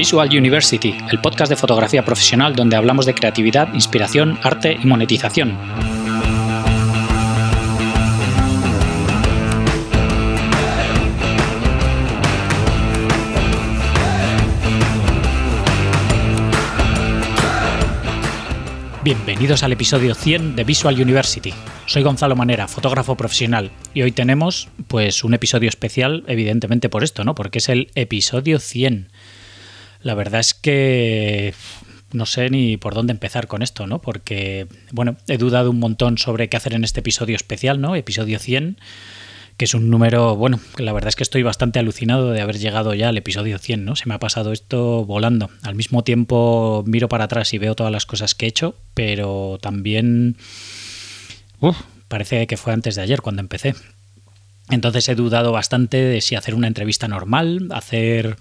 Visual University, el podcast de fotografía profesional donde hablamos de creatividad, inspiración, arte y monetización. Bienvenidos al episodio 100 de Visual University. Soy Gonzalo Manera, fotógrafo profesional, y hoy tenemos pues un episodio especial, evidentemente por esto, ¿no? Porque es el episodio 100. La verdad es que no sé ni por dónde empezar con esto, ¿no? Porque bueno, he dudado un montón sobre qué hacer en este episodio especial, ¿no? Episodio 100 que es un número, bueno, la verdad es que estoy bastante alucinado de haber llegado ya al episodio 100, ¿no? Se me ha pasado esto volando. Al mismo tiempo miro para atrás y veo todas las cosas que he hecho, pero también... Uf, parece que fue antes de ayer cuando empecé. Entonces he dudado bastante de si hacer una entrevista normal, hacer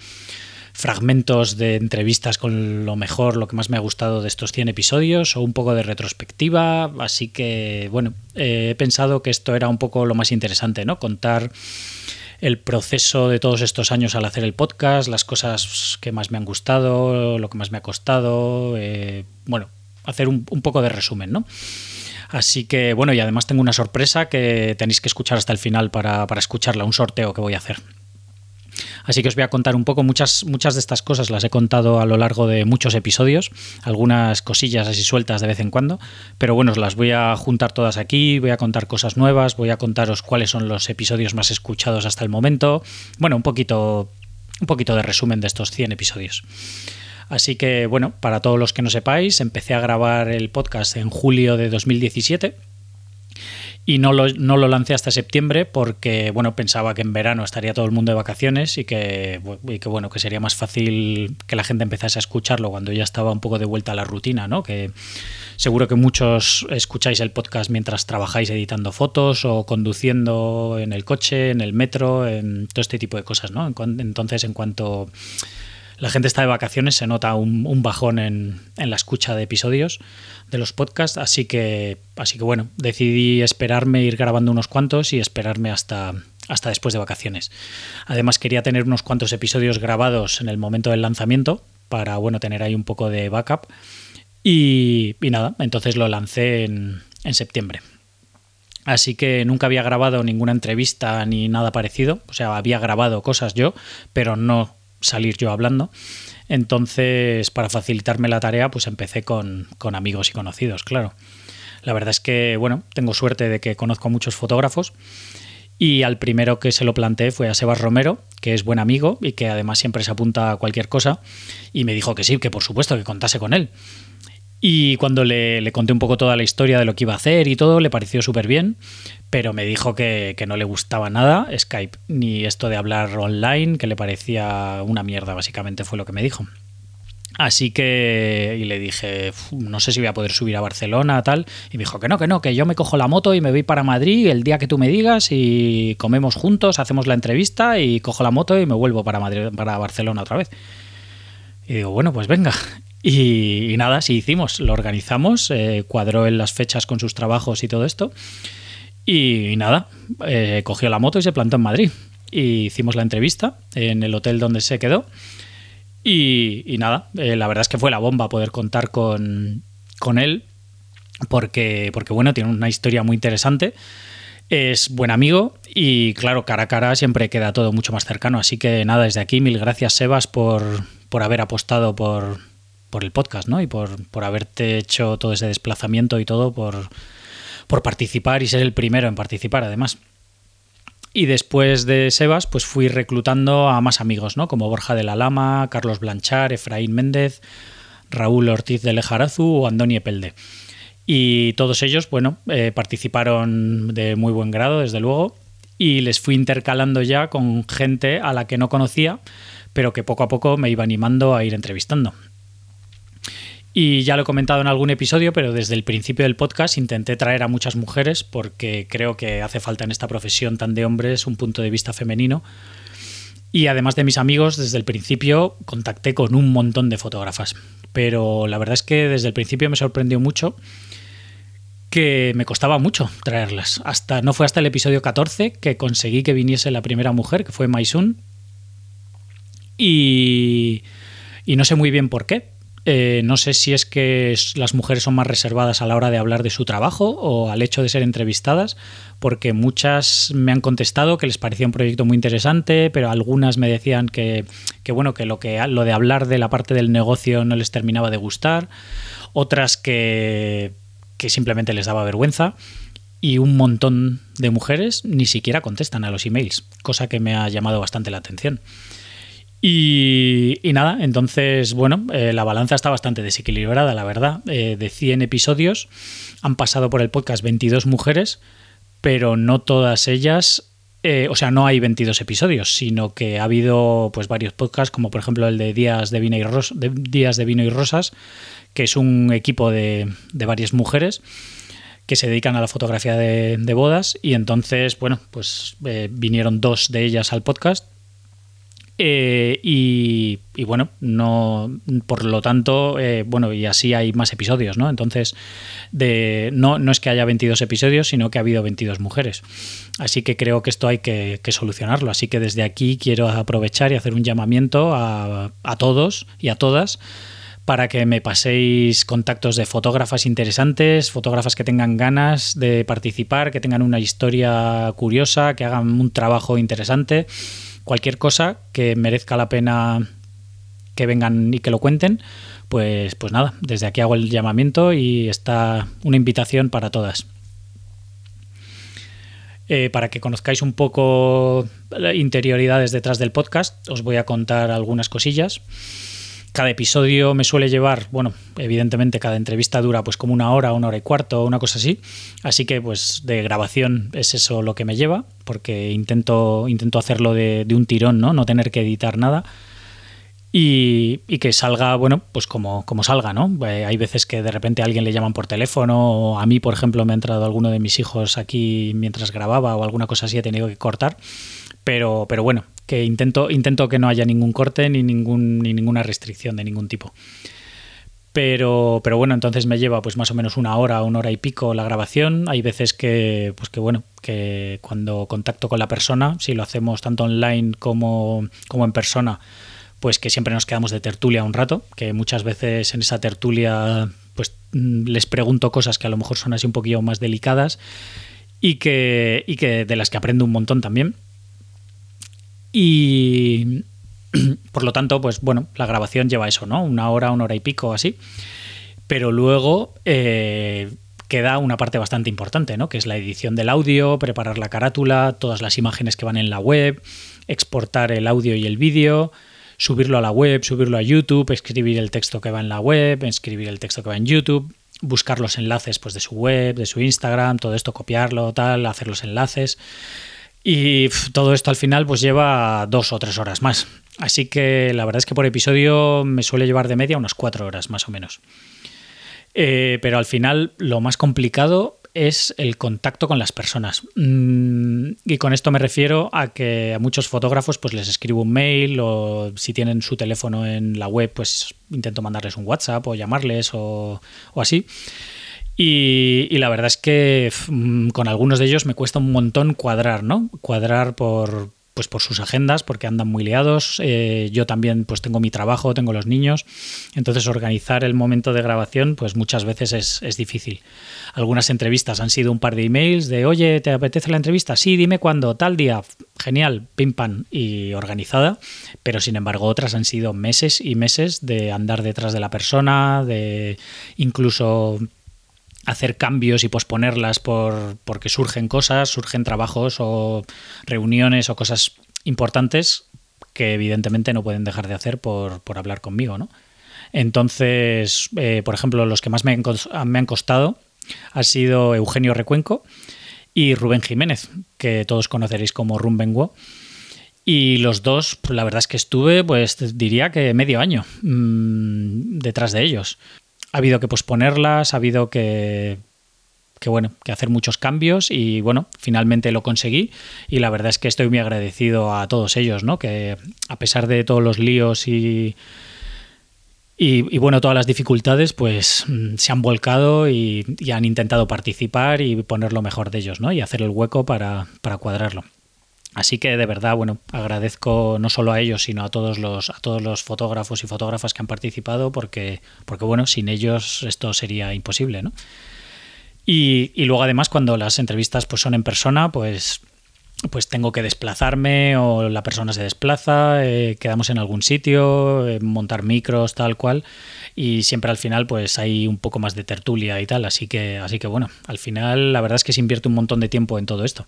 fragmentos de entrevistas con lo mejor, lo que más me ha gustado de estos 100 episodios o un poco de retrospectiva. Así que, bueno, eh, he pensado que esto era un poco lo más interesante, ¿no? Contar el proceso de todos estos años al hacer el podcast, las cosas que más me han gustado, lo que más me ha costado, eh, bueno, hacer un, un poco de resumen, ¿no? Así que bueno, y además tengo una sorpresa que tenéis que escuchar hasta el final para, para escucharla, un sorteo que voy a hacer. Así que os voy a contar un poco, muchas, muchas de estas cosas. Las he contado a lo largo de muchos episodios, algunas cosillas así sueltas de vez en cuando, pero bueno, os las voy a juntar todas aquí, voy a contar cosas nuevas, voy a contaros cuáles son los episodios más escuchados hasta el momento, bueno, un poquito, un poquito de resumen de estos 100 episodios. Así que bueno, para todos los que no sepáis, empecé a grabar el podcast en julio de 2017 y no lo, no lo lancé hasta septiembre porque bueno pensaba que en verano estaría todo el mundo de vacaciones y que, bueno que sería más fácil que la gente empezase a escucharlo cuando ya estaba un poco de vuelta a la rutina no que seguro que muchos escucháis el podcast mientras trabajáis editando fotos o conduciendo en el coche en el metro en todo este tipo de cosas no entonces en cuanto la gente está de vacaciones, se nota un, bajón en, la escucha de episodios de los podcasts, así que, así que bueno, decidí esperarme, ir grabando unos cuantos y esperarme hasta, hasta después de vacaciones. Además quería tener unos cuantos episodios grabados en el momento del lanzamiento para, bueno, tener ahí un poco de backup. Y, nada, entonces lo lancé en, en septiembre. Así que nunca había grabado ninguna entrevista ni nada parecido. O sea, había grabado cosas yo, pero no salir yo hablando. Entonces, para facilitarme la tarea, pues empecé con, amigos y conocidos, claro. La verdad es que, bueno, tengo suerte de que conozco a muchos fotógrafos y al primero que se lo planteé fue a Sebas Romero, que es buen amigo y que además siempre se apunta a cualquier cosa, y me dijo que sí, que por supuesto que contase con él. Y cuando le, conté un poco toda la historia de lo que iba a hacer y todo, le pareció súper bien, pero me dijo que, que, no le gustaba nada Skype, ni esto de hablar online, que le parecía una mierda, básicamente fue lo que me dijo. Así que, y le dije, no sé si voy a poder subir a Barcelona, tal. Y me dijo que no, que no, que yo me cojo la moto y me voy para Madrid el día que tú me digas y comemos juntos, hacemos la entrevista y cojo la moto y me vuelvo para, Madrid, para Barcelona otra vez. Y digo, bueno, pues venga. Y, nada, sí hicimos, lo organizamos, eh, cuadró en las fechas con sus trabajos y todo esto. Y, nada, eh, cogió la moto y se plantó en Madrid. Y hicimos la entrevista en el hotel donde se quedó. Y, nada, eh, la verdad es que fue la bomba poder contar con, con él, porque, porque bueno, tiene una historia muy interesante. Es buen amigo y claro, cara a cara siempre queda todo mucho más cercano. Así que nada, desde aquí mil gracias Sebas por, por haber apostado por, por el podcast, ¿no? Y por, por haberte hecho todo ese desplazamiento y todo, por, por participar y ser el primero en participar, además. Y después de Sebas, pues fui reclutando a más amigos, ¿no? Como Borja de la Lama, Carlos Blanchar, Efraín Méndez, Raúl Ortiz de Lejarazu o Andoni Epelde. Y todos ellos, bueno, eh, participaron de muy buen grado, desde luego, y les fui intercalando ya con gente a la que no conocía, pero que poco a poco me iba animando a ir entrevistando. Y ya lo he comentado en algún episodio, pero desde el principio del podcast intenté traer a muchas mujeres porque creo que hace falta en esta profesión tan de hombres un punto de vista femenino. Y además de mis amigos, desde el principio contacté con un montón de fotógrafas. Pero la verdad es que desde el principio me sorprendió mucho que me costaba mucho traerlas. Hasta no fue hasta el episodio 14 que conseguí que viniese la primera mujer, que fue Maisun. Y Y no sé muy bien por qué, eh, no sé si es que las mujeres son más reservadas a la hora de hablar de su trabajo o al hecho de ser entrevistadas, porque muchas me han contestado que les parecía un proyecto muy interesante, pero algunas me decían que, bueno, que lo, de hablar de la parte del negocio no les terminaba de gustar, otras que simplemente les daba vergüenza y un montón de mujeres ni siquiera contestan a los emails, cosa que me ha llamado bastante la atención. Y, nada, entonces, bueno, eh, la balanza está bastante desequilibrada, la verdad. Eh, de 100 episodios han pasado por el podcast 22 mujeres, pero no todas ellas, eh, o sea, no hay 22 episodios, sino que ha habido pues varios podcasts, como por ejemplo el de Días de Vino y, de, Días de Vino y Rosas, que es un equipo de, varias mujeres que se dedican a la fotografía de, bodas y entonces, bueno, pues vinieron dos de ellas al podcast eh, y, bueno, no, por lo tanto, eh, bueno, y así hay más episodios, ¿no? Entonces, de, no, no es que haya 22 episodios, sino que ha habido 22 mujeres. Así que creo que esto hay que, solucionarlo. Así que desde aquí quiero aprovechar y hacer un llamamiento a todos y a todas para que me paséis contactos de fotógrafas interesantes, fotógrafas que tengan ganas de participar, que tengan una historia curiosa, que hagan un trabajo interesante cualquier cosa que merezca la pena que vengan y que lo cuenten, pues, pues nada, desde aquí hago el llamamiento y está una invitación para todas. Eh, para que conozcáis un poco interioridades detrás del podcast, os voy a contar algunas cosillas. Cada episodio me suele llevar, bueno, evidentemente cada entrevista dura pues como una hora, una hora y cuarto, una cosa así. Así que pues de grabación es eso lo que me lleva, porque intento, intento hacerlo de, un tirón, ¿no? No tener que editar nada. Y, que salga, bueno, pues como, como salga, ¿no? Eh, hay veces que de repente a alguien le llaman por teléfono, o a mí, por ejemplo, me ha entrado alguno de mis hijos aquí mientras grababa o alguna cosa así, he tenido que cortar. Pero, pero bueno, que intento, intento que no haya ningún corte ni, ningún, ni ninguna restricción de ningún tipo. Pero, pero bueno, entonces me lleva pues más o menos una hora, una hora y pico la grabación. Hay veces que, pues que bueno, que cuando contacto con la persona, si lo hacemos tanto online como, como en persona, pues que siempre nos quedamos de tertulia un rato, que muchas veces en esa tertulia pues mm, les pregunto cosas que a lo mejor son así un poquillo más delicadas y que, y que de las que aprendo un montón también. Y por lo tanto, pues bueno, la grabación lleva eso, ¿no? Una hora, una hora y pico así. Pero luego eh, queda una parte bastante importante, ¿no? Que es la edición del audio, preparar la carátula, todas las imágenes que van en la web, exportar el audio y el vídeo, subirlo a la web, subirlo a YouTube, escribir el texto que va en la web, escribir el texto que va en YouTube, buscar los enlaces pues, de su web, de su Instagram, todo esto, copiarlo, tal, hacer los enlaces. Y todo esto al final pues lleva dos o tres horas más. Así que la verdad es que por episodio me suele llevar de media unas cuatro horas más o menos. Eh, pero al final lo más complicado es el contacto con las personas. Mm, y con esto me refiero a que a muchos fotógrafos pues les escribo un mail o si tienen su teléfono en la web pues intento mandarles un WhatsApp o llamarles o, o así. Y, la verdad es que mm, con algunos de ellos me cuesta un montón cuadrar, ¿no? Cuadrar por, pues por sus agendas, porque andan muy liados. Eh, yo también pues tengo mi trabajo, tengo los niños. Entonces organizar el momento de grabación pues muchas veces es, es, difícil. Algunas entrevistas han sido un par de emails de, oye, ¿te apetece la entrevista? Sí, dime cuándo, tal día. Genial, pim pam y organizada. Pero sin embargo otras han sido meses y meses de andar detrás de la persona, de incluso hacer cambios y posponerlas por, porque surgen cosas, surgen trabajos o reuniones o cosas importantes que evidentemente no pueden dejar de hacer por, hablar conmigo, ¿no? Entonces, eh, por ejemplo, los que más me han, costado ha sido Eugenio Recuenco y Rubén Jiménez, que todos conoceréis como Rumbengo. Y los dos, la verdad es que estuve, pues diría que medio año mm, detrás de ellos ha habido que posponerlas, ha habido que, bueno, que hacer muchos cambios y bueno, finalmente lo conseguí y la verdad es que estoy muy agradecido a todos ellos, ¿no? Que a pesar de todos los líos y, y, bueno, todas las dificultades, pues mm, se han volcado y, han intentado participar y poner lo mejor de ellos, ¿no? Y hacer el hueco para, para cuadrarlo. Así que de verdad, bueno, agradezco no solo a ellos, sino a todos los, a todos los fotógrafos y fotógrafas que han participado, porque, porque bueno, sin ellos esto sería imposible, ¿no? Y, luego además cuando las entrevistas pues son en persona, pues pues tengo que desplazarme o la persona se desplaza, eh, quedamos en algún sitio, eh, montar micros, tal cual, y siempre al final pues hay un poco más de tertulia y tal, así que, así que bueno, al final la verdad es que se invierte un montón de tiempo en todo esto.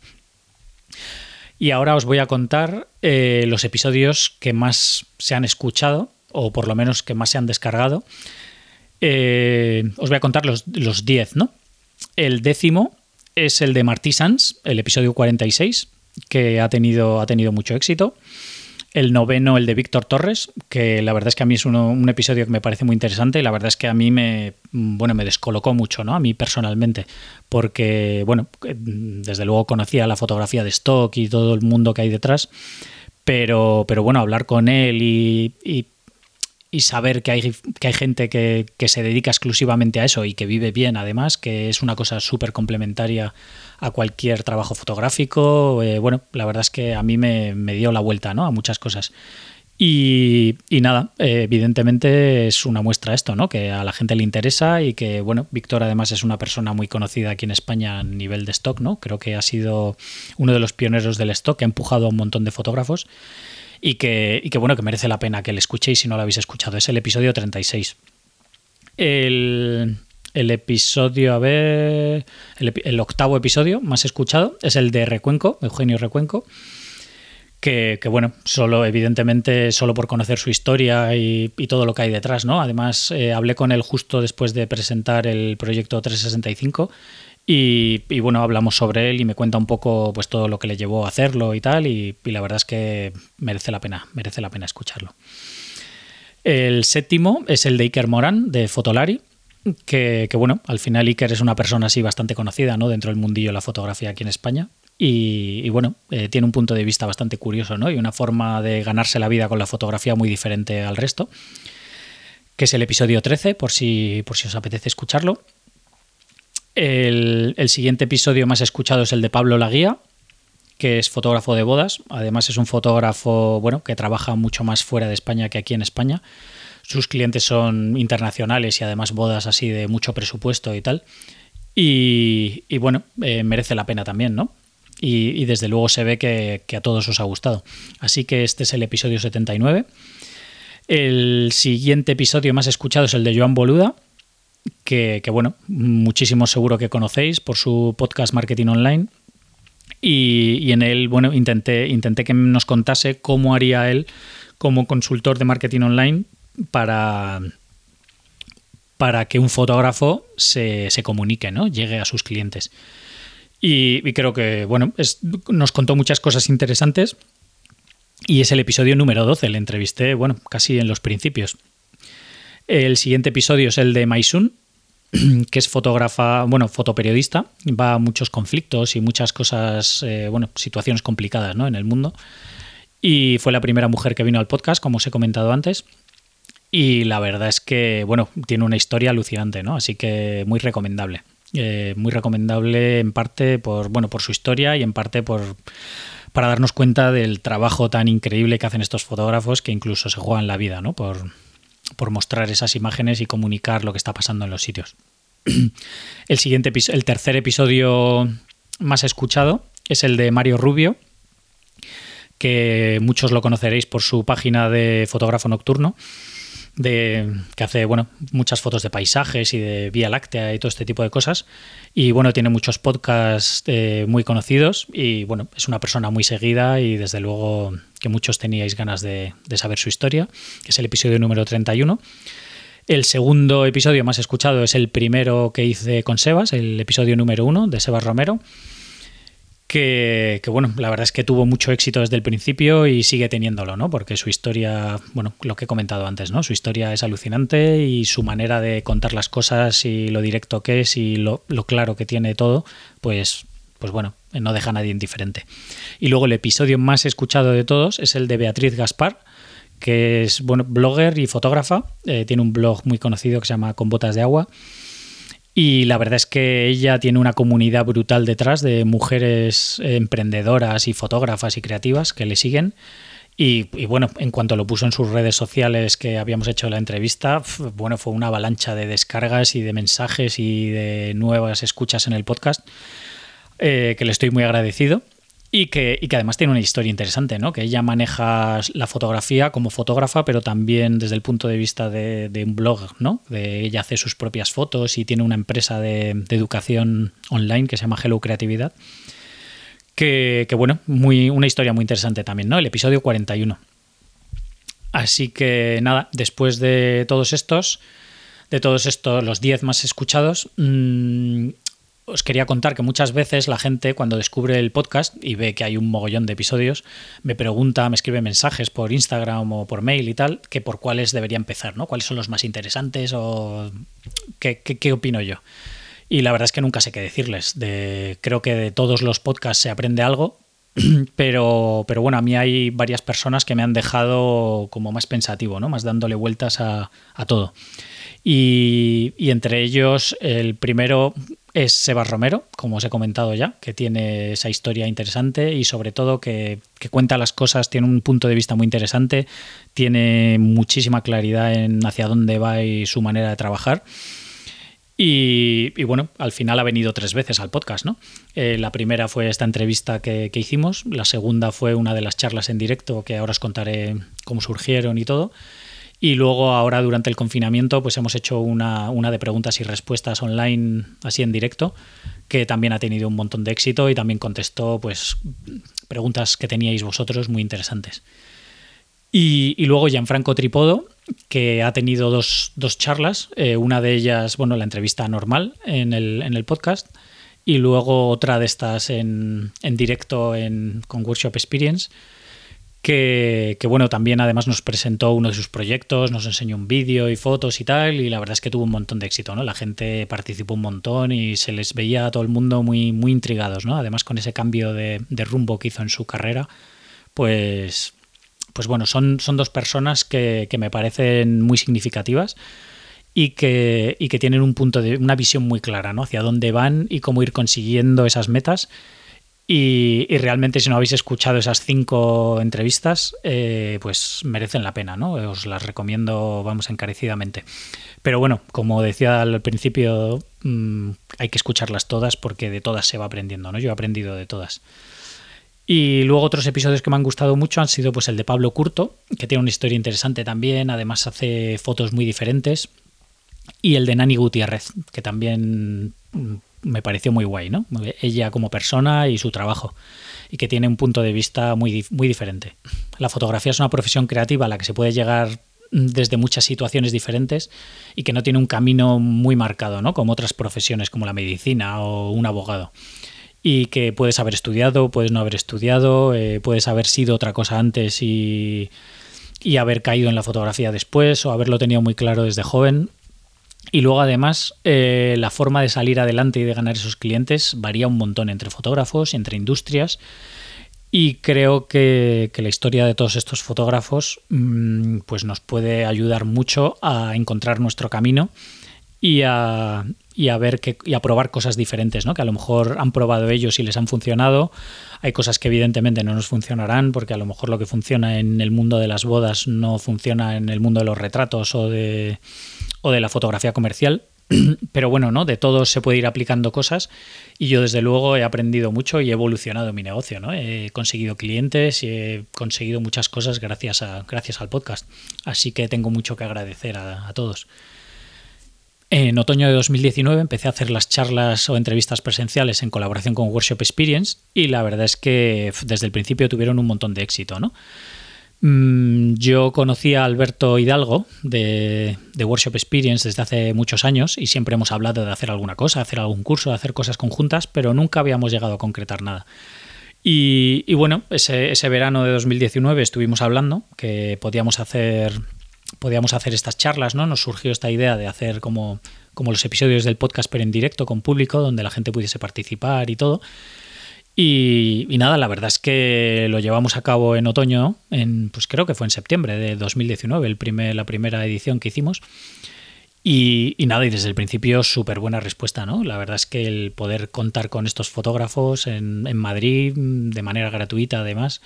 Y ahora os voy a contar eh, los episodios que más se han escuchado, o por lo menos que más se han descargado. os voy a contar los 10, ¿no? El décimo es el de Martí el episodio 46, que ha tenido, ha tenido mucho éxito. El noveno, el de Víctor Torres, que la verdad es que a mí es un episodio que me parece muy interesante y la verdad es que a mí me, bueno, me descolocó mucho, ¿no? A mí personalmente, porque, bueno, desde luego conocía la fotografía de stock y todo el mundo que hay detrás, pero, pero bueno, hablar con él y, y y saber que hay, que hay gente que, se dedica exclusivamente a eso y que vive bien además, que es una cosa súper complementaria a cualquier trabajo fotográfico, eh, bueno, la verdad es que a mí me, dio la vuelta ¿no? a muchas cosas. Y, nada, eh, evidentemente es una muestra esto, ¿no? Que a la gente le interesa y que, bueno, Víctor además es una persona muy conocida aquí en España a nivel de stock, ¿no? Creo que ha sido uno de los pioneros del stock, que ha empujado a un montón de fotógrafos y que, bueno, que merece la pena que le escuchéis si no lo habéis escuchado. Es el episodio 36. El, el episodio, a ver, el, octavo episodio más escuchado es el de Recuenco, Eugenio Recuenco. Que, bueno, solo, evidentemente, solo por conocer su historia y, todo lo que hay detrás, ¿no? Además, eh, hablé con él justo después de presentar el proyecto 365 y, bueno, hablamos sobre él y me cuenta un poco pues todo lo que le llevó a hacerlo y tal, y, la verdad es que merece la pena, merece la pena escucharlo. El séptimo es el de Iker Morán, de Fotolari, que, bueno, al final Iker es una persona así bastante conocida ¿no? dentro del mundillo de la fotografía aquí en España. Y, bueno, eh, tiene un punto de vista bastante curioso ¿no? y una forma de ganarse la vida con la fotografía muy diferente al resto, que es el episodio 13, por si, por si os apetece escucharlo. El, siguiente episodio más escuchado es el de Pablo Laguía, que es fotógrafo de bodas. Además es un fotógrafo bueno, que trabaja mucho más fuera de España que aquí en España. Sus clientes son internacionales y además bodas así de mucho presupuesto y tal. Y, bueno, eh, merece la pena también, ¿no? Y, desde luego se ve que, a todos os ha gustado. Así que este es el episodio 79. El siguiente episodio más escuchado es el de Joan Boluda, que, bueno, muchísimo seguro que conocéis por su podcast Marketing Online. Y, en él, bueno, intenté, intenté que nos contase cómo haría él como consultor de marketing online para, para que un fotógrafo se, comunique, ¿no? Llegue a sus clientes. Y, creo que, bueno, nos contó muchas cosas interesantes. Y es el episodio número 12. Le entrevisté, bueno, casi en los principios. El siguiente episodio es el de Maisun, que es fotógrafa, bueno, fotoperiodista, va a muchos conflictos y muchas cosas, eh, bueno, situaciones complicadas ¿no? en el mundo. Y fue la primera mujer que vino al podcast, como os he comentado antes. Y la verdad es que, bueno, tiene una historia alucinante, ¿no? Así que muy recomendable. Eh, muy recomendable en parte por, bueno, por su historia y en parte por para darnos cuenta del trabajo tan increíble que hacen estos fotógrafos que incluso se juegan la vida, ¿no? Por, por mostrar esas imágenes y comunicar lo que está pasando en los sitios. El siguiente el tercer episodio más escuchado es el de Mario Rubio, que muchos lo conoceréis por su página de fotógrafo nocturno de, que hace bueno, muchas fotos de paisajes y de Vía Láctea y todo este tipo de cosas. Y bueno, tiene muchos podcasts eh, muy conocidos y bueno, es una persona muy seguida y desde luego que muchos teníais ganas de, de saber su historia, que es el episodio número 31. El segundo episodio más escuchado es el primero que hice con Sebas, el episodio número uno de Sebas Romero que, bueno, la verdad es que tuvo mucho éxito desde el principio y sigue teniéndolo, ¿no? Porque su historia, bueno, lo que he comentado antes, ¿no? Su historia es alucinante y su manera de contar las cosas y lo directo que es y lo, claro que tiene todo, pues, pues bueno, no deja a nadie indiferente. Y luego el episodio más escuchado de todos es el de Beatriz Gaspar, que es bueno, blogger y fotógrafa, eh, tiene un blog muy conocido que se llama Con Botas de Agua Y la verdad es que ella tiene una comunidad brutal detrás de mujeres emprendedoras y fotógrafas y creativas que le siguen. Y, bueno, en cuanto lo puso en sus redes sociales que habíamos hecho la entrevista, bueno, fue una avalancha de descargas y de mensajes y de nuevas escuchas en el podcast, eh, que le estoy muy agradecido. Y que, y que, además tiene una historia interesante, ¿no? Que ella maneja la fotografía como fotógrafa, pero también desde el punto de vista de, un blog, ¿no? De ella hace sus propias fotos y tiene una empresa de, educación online que se llama Hello Creatividad. Que, que, bueno, muy, una historia muy interesante también, ¿no? El episodio 41. Así que nada, después de todos estos, de todos estos, los 10 más escuchados, mmm, os quería contar que muchas veces la gente cuando descubre el podcast y ve que hay un mogollón de episodios, me pregunta, me escribe mensajes por Instagram o por mail y tal, que por cuáles debería empezar, ¿no? ¿Cuáles son los más interesantes o qué, qué, opino yo? Y la verdad es que nunca sé qué decirles. De, creo que de todos los podcasts se aprende algo, pero, pero bueno, a mí hay varias personas que me han dejado como más pensativo, ¿no? Más dándole vueltas a, a todo. Y, y, entre ellos, el primero es Sebas Romero, como os he comentado ya, que tiene esa historia interesante y sobre todo que, cuenta las cosas, tiene un punto de vista muy interesante, tiene muchísima claridad en hacia dónde va y su manera de trabajar. Y, bueno, al final ha venido tres veces al podcast, ¿no? Eh, la primera fue esta entrevista que, que hicimos, la segunda fue una de las charlas en directo que ahora os contaré cómo surgieron y todo. Y luego ahora durante el confinamiento pues hemos hecho una, una, de preguntas y respuestas online así en directo que también ha tenido un montón de éxito y también contestó pues preguntas que teníais vosotros muy interesantes. Y, y luego Gianfranco Tripodo, que ha tenido dos, dos charlas, eh, una de ellas, bueno, la entrevista normal en el, en el podcast y luego otra de estas en, en directo en, con Workshop Experience que, bueno, también además nos presentó uno de sus proyectos, nos enseñó un vídeo y fotos y tal, y la verdad es que tuvo un montón de éxito, ¿no? La gente participó un montón y se les veía a todo el mundo muy, muy intrigados, ¿no? Además con ese cambio de, rumbo que hizo en su carrera, pues, pues bueno, son, son dos personas que, que me parecen muy significativas y que, y que tienen un punto de, una visión muy clara, ¿no? Hacia dónde van y cómo ir consiguiendo esas metas y, realmente si no habéis escuchado esas cinco entrevistas, eh, pues merecen la pena, ¿no? Os las recomiendo, vamos, encarecidamente. Pero bueno, como decía al principio, mm, hay que escucharlas todas porque de todas se va aprendiendo, ¿no? Yo he aprendido de todas. Y luego otros episodios que me han gustado mucho han sido pues el de Pablo Curto, que tiene una historia interesante también, además hace fotos muy diferentes, y el de Nani Gutiérrez, que también mm, me pareció muy guay, ¿no? Ella como persona y su trabajo, y que tiene un punto de vista muy, muy diferente. La fotografía es una profesión creativa a la que se puede llegar desde muchas situaciones diferentes y que no tiene un camino muy marcado, ¿no? Como otras profesiones como la medicina o un abogado. Y que puedes haber estudiado, puedes no haber estudiado, eh, puedes haber sido otra cosa antes y, y haber caído en la fotografía después o haberlo tenido muy claro desde joven y luego además eh, la forma de salir adelante y de ganar esos clientes varía un montón entre fotógrafos, entre industrias. Y creo que, la historia de todos estos fotógrafos mm, pues nos puede ayudar mucho a encontrar nuestro camino y a, y a ver que, y a probar cosas diferentes, ¿no? Que a lo mejor han probado ellos y les han funcionado. Hay cosas que evidentemente no nos funcionarán, porque a lo mejor lo que funciona en el mundo de las bodas no funciona en el mundo de los retratos o de o de la fotografía comercial. Pero bueno, ¿no? De todo se puede ir aplicando cosas y yo desde luego he aprendido mucho y he evolucionado mi negocio, ¿no? He conseguido clientes y he conseguido muchas cosas gracias, a, gracias al podcast. Así que tengo mucho que agradecer a, a todos. En otoño de 2019 empecé a hacer las charlas o entrevistas presenciales en colaboración con Workshop Experience y la verdad es que desde el principio tuvieron un montón de éxito, ¿no? Mm, yo conocí a Alberto Hidalgo de, Workshop Experience desde hace muchos años y siempre hemos hablado de hacer alguna cosa, hacer algún curso, de hacer cosas conjuntas, pero nunca habíamos llegado a concretar nada. Y, bueno, ese, verano de 2019 estuvimos hablando que podíamos hacer, podíamos hacer estas charlas, ¿no? Nos surgió esta idea de hacer como, como los episodios del podcast, pero en directo, con público, donde la gente pudiese participar y todo. Y, nada, la verdad es que lo llevamos a cabo en otoño, en, pues creo que fue en septiembre de 2019, el primer, la primera edición que hicimos. Y, nada, y desde el principio súper buena respuesta, ¿no? La verdad es que el poder contar con estos fotógrafos en, Madrid de manera gratuita además,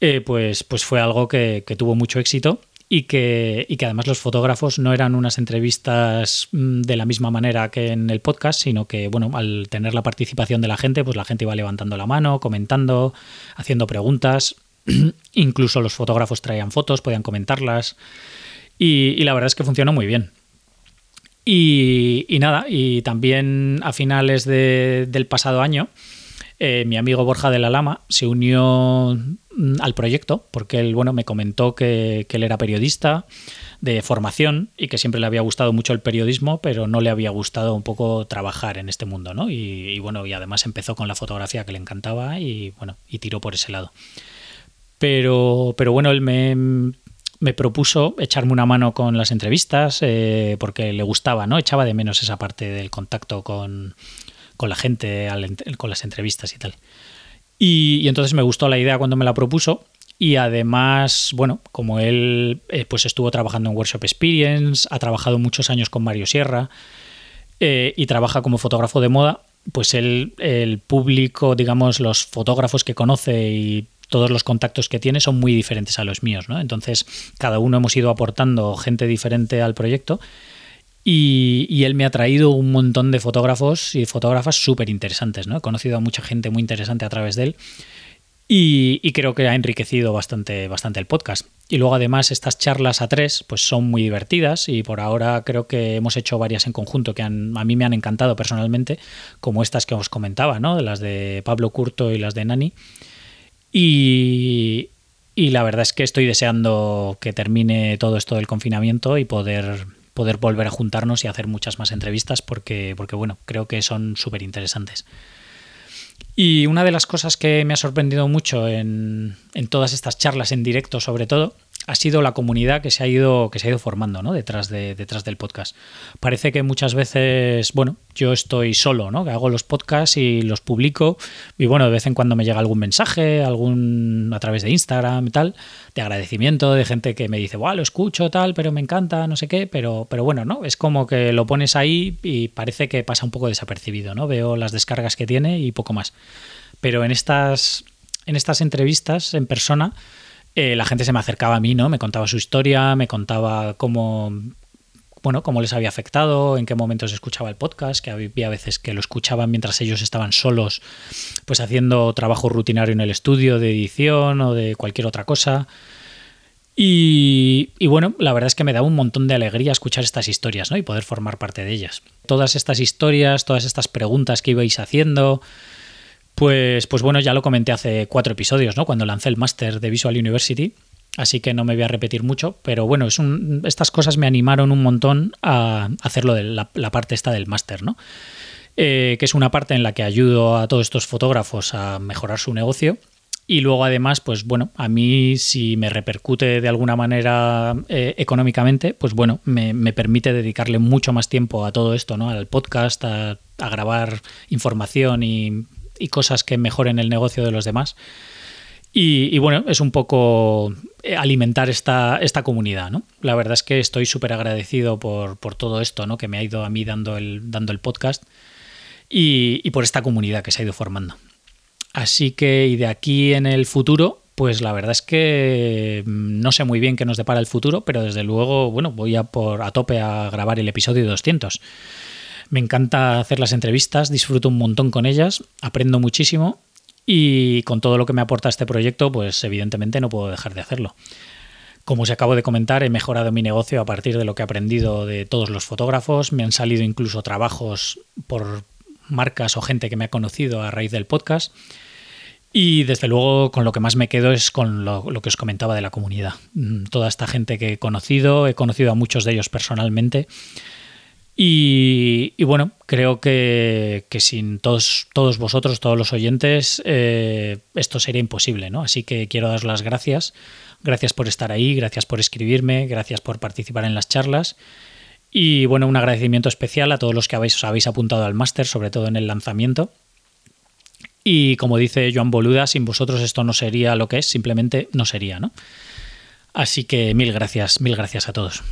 eh, pues, pues fue algo que, tuvo mucho éxito y que, y que, además los fotógrafos no eran unas entrevistas mm, de la misma manera que en el podcast, sino que, bueno, al tener la participación de la gente, pues la gente iba levantando la mano, comentando, haciendo preguntas, incluso los fotógrafos traían fotos, podían comentarlas y la verdad es que funcionó muy bien. Y, nada, y también a finales del pasado año, eh, mi amigo Borja de la Lama se unió al proyecto porque él bueno, me comentó que, él era periodista de formación y que siempre le había gustado mucho el periodismo, pero no le había gustado un poco trabajar en este mundo, ¿no? Y, bueno, y además empezó con la fotografía que le encantaba y bueno, y tiró por ese lado. Pero, pero bueno, él me, me propuso echarme una mano con las entrevistas eh, porque le gustaba, ¿no? Echaba de menos esa parte del contacto con, la gente, con las entrevistas y tal. Y, entonces me gustó la idea cuando me la propuso y además, bueno, como él eh, pues estuvo trabajando en Workshop Experience, ha trabajado muchos años con Mario Sierra eh, y trabaja como fotógrafo de moda, pues él, el público, digamos, los fotógrafos que conoce y todos los contactos que tiene son muy diferentes a los míos, ¿no? Entonces, cada uno hemos ido aportando gente diferente al proyecto y, él me ha traído un montón de fotógrafos y fotógrafas súper interesantes, ¿no? He conocido a mucha gente muy interesante a través de él y, creo que ha enriquecido bastante, bastante el podcast. Y luego además estas charlas a tres pues son muy divertidas y por ahora creo que hemos hecho varias en conjunto que a mí me han encantado personalmente, como estas que os comentaba, ¿no? Las de Pablo Curto y las de Nani. Y, la verdad es que estoy deseando que termine todo esto del confinamiento y poder, poder volver a juntarnos y hacer muchas más entrevistas porque, porque bueno, creo que son súper interesantes. Y una de las cosas que me ha sorprendido mucho en, en todas estas charlas en directo sobre todo ha sido la comunidad que se ha ido, que se ha ido formando ¿no? detrás, de, detrás del podcast. Parece que muchas veces, bueno, yo estoy solo, ¿no? que hago los podcasts y los publico y bueno, de vez en cuando me llega algún mensaje, algún a través de Instagram y tal, de agradecimiento de gente que me dice, wow, lo escucho tal, pero me encanta, no sé qué, pero, pero bueno, ¿no? Es como que lo pones ahí y parece que pasa un poco desapercibido, ¿no? Veo las descargas que tiene y poco más. Pero en estas, en estas entrevistas en persona, eh, la gente se me acercaba a mí, ¿no? Me contaba su historia, me contaba cómo, bueno, cómo les había afectado, en qué momentos escuchaba el podcast, que había veces que lo escuchaban mientras ellos estaban solos, pues haciendo trabajo rutinario en el estudio de edición o de cualquier otra cosa. Y, y, bueno, la verdad es que me da un montón de alegría escuchar estas historias ¿no? y poder formar parte de ellas. Todas estas historias, todas estas preguntas que ibais haciendo, pues, pues bueno, ya lo comenté hace cuatro episodios, ¿no? Cuando lancé el máster de Visual University. Así que no me voy a repetir mucho, pero bueno, es un, estas cosas me animaron un montón a hacerlo de la, parte esta del máster, ¿no? Eh, que es una parte en la que ayudo a todos estos fotógrafos a mejorar su negocio. Y luego además, pues bueno, a mí si me repercute de alguna manera eh, económicamente, pues bueno, me, permite dedicarle mucho más tiempo a todo esto, ¿no? Al podcast, a grabar información y y cosas que mejoren el negocio de los demás. Y, bueno, es un poco eh, alimentar esta, esta comunidad, ¿no? La verdad es que estoy súper agradecido por, todo esto, ¿no? Que me ha ido a mí dando el, dando el podcast y, por esta comunidad que se ha ido formando. Así que, y de aquí en el futuro, pues la verdad es que mm, no sé muy bien qué nos depara el futuro, pero desde luego, bueno, voy a por a tope a grabar el episodio 200. Me encanta hacer las entrevistas, disfruto un montón con ellas, aprendo muchísimo y con todo lo que me aporta este proyecto, pues evidentemente no puedo dejar de hacerlo. Como os acabo de comentar, he mejorado mi negocio a partir de lo que he aprendido de todos los fotógrafos. Me han salido incluso trabajos por marcas o gente que me ha conocido a raíz del podcast. Y desde luego con lo que más me quedo es con lo, que os comentaba de la comunidad. Mm, toda esta gente que he conocido, he conocido a muchos de ellos personalmente y, bueno, creo que, sin todos, vosotros, todos los oyentes, eh, esto sería imposible, ¿no? Así que quiero daros las gracias. Gracias por estar ahí, gracias por escribirme, gracias por participar en las charlas. Y bueno, un agradecimiento especial a todos los que habéis, os habéis apuntado al máster, sobre todo en el lanzamiento. Y como dice Joan Boluda, sin vosotros esto no sería lo que es, simplemente no sería, ¿no? Así que mil gracias, mil gracias a todos.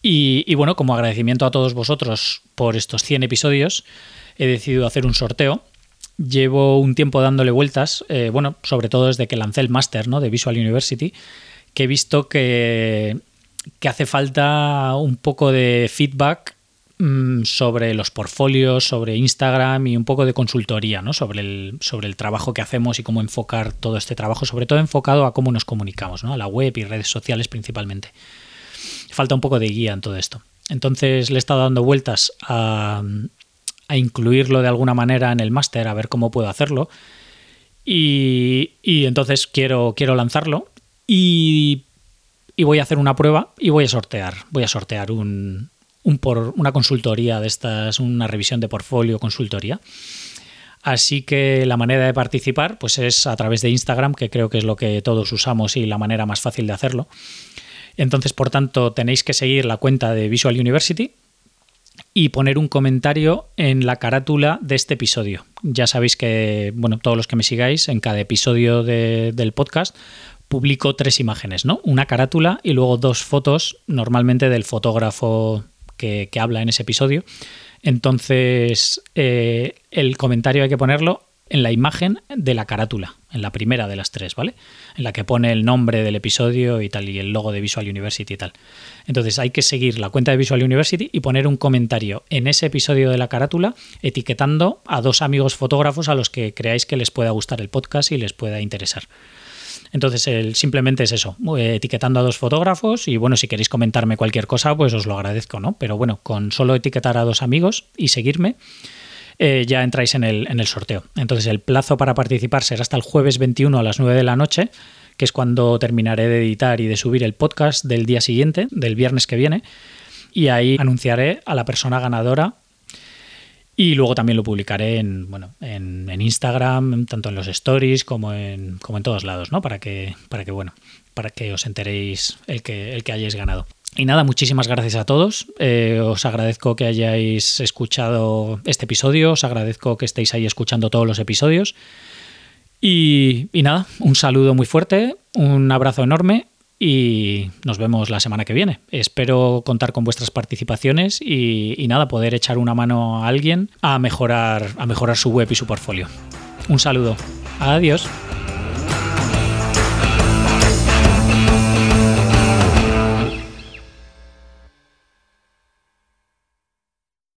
Y, bueno, como agradecimiento a todos vosotros por estos 100 episodios, he decidido hacer un sorteo. Llevo un tiempo dándole vueltas, eh, bueno, sobre todo desde que lancé el máster ¿no? de Visual University, que he visto que, que hace falta un poco de feedback mm, sobre los portfolios, sobre Instagram y un poco de consultoría, ¿no? Sobre el, sobre el trabajo que hacemos y cómo enfocar todo este trabajo, sobre todo enfocado a cómo nos comunicamos, ¿no? A la web y redes sociales principalmente falta un poco de guía en todo esto. Entonces le he estado dando vueltas a, incluirlo de alguna manera en el máster, a ver cómo puedo hacerlo. Y, entonces quiero, quiero lanzarlo y, voy a hacer una prueba y voy a sortear. Voy a sortear un, por, una consultoría de estas, una revisión de portfolio, consultoría. Así que la manera de participar pues es a través de Instagram, que creo que es lo que todos usamos y la manera más fácil de hacerlo. Entonces, por tanto, tenéis que seguir la cuenta de Visual University y poner un comentario en la carátula de este episodio. Ya sabéis que, bueno, todos los que me sigáis, en cada episodio del podcast publico tres imágenes, ¿no? Una carátula y luego dos fotos, normalmente del fotógrafo que, habla en ese episodio. Entonces, eh, el comentario hay que ponerlo en la imagen de la carátula, en la primera de las tres, ¿vale? En la que pone el nombre del episodio y tal, y el logo de Visual University y tal. Entonces hay que seguir la cuenta de Visual University y poner un comentario en ese episodio de la carátula etiquetando a dos amigos fotógrafos a los que creáis que les pueda gustar el podcast y les pueda interesar. Entonces, el, simplemente es eso, eh, etiquetando a dos fotógrafos y bueno, si queréis comentarme cualquier cosa, pues os lo agradezco, ¿no? Pero bueno, con solo etiquetar a dos amigos y seguirme, eh, ya entráis en el, en el sorteo. Entonces el plazo para participar será hasta el jueves 21 a las 9 de la noche, que es cuando terminaré de editar y de subir el podcast del día siguiente, del viernes que viene, y ahí anunciaré a la persona ganadora y luego también lo publicaré en, bueno, en, Instagram, tanto en los stories como en, como en todos lados, ¿no? Para que, para que, bueno, para que os enteréis el que, el que hayáis ganado. Y nada, muchísimas gracias a todos. Eh, os agradezco que hayáis escuchado este episodio, os agradezco que estéis ahí escuchando todos los episodios. Y, nada, un saludo muy fuerte, un abrazo enorme y nos vemos la semana que viene. Espero contar con vuestras participaciones y, y, nada, poder echar una mano a alguien a mejorar, a mejorar su web y su portfolio. Un saludo. Adiós.